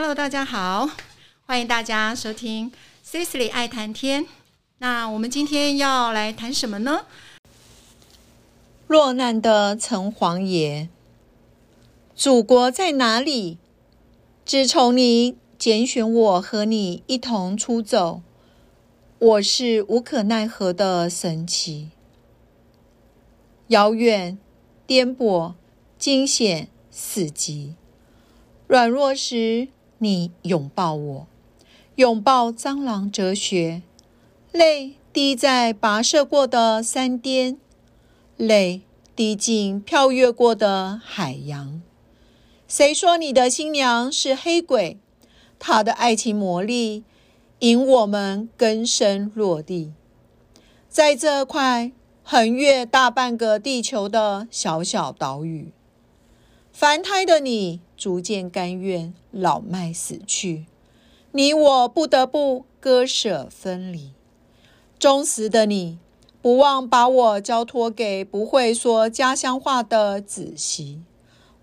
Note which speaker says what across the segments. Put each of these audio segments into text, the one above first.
Speaker 1: Hello，大家好，欢迎大家收听 Cecily 爱谈天。那我们今天要来谈什么呢？
Speaker 2: 落难的城隍爷，祖国在哪里？自从你拣选我和你一同出走，我是无可奈何的神奇。遥远、颠簸、惊险、死寂，软弱时。你拥抱我，拥抱蟑螂哲学，泪滴在跋涉过的山巅，泪滴进飘越过的海洋。谁说你的新娘是黑鬼？她的爱情魔力引我们根深落地，在这块横越大半个地球的小小岛屿。凡胎的你，逐渐甘愿老迈死去，你我不得不割舍分离。忠实的你，不忘把我交托给不会说家乡话的子媳，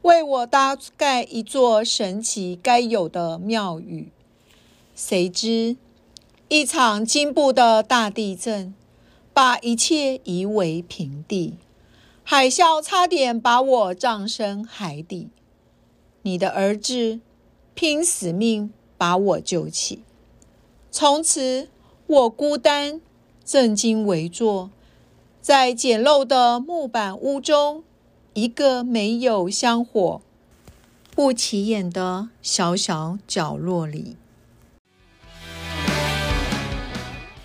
Speaker 2: 为我搭盖一座神奇该有的庙宇。谁知，一场惊怖的大地震，把一切夷为平地。海啸差点把我葬身海底，你的儿子拼死命把我救起。从此，我孤单、正襟危坐在简陋的木板屋中，一个没有香火、不起眼的小小角落里。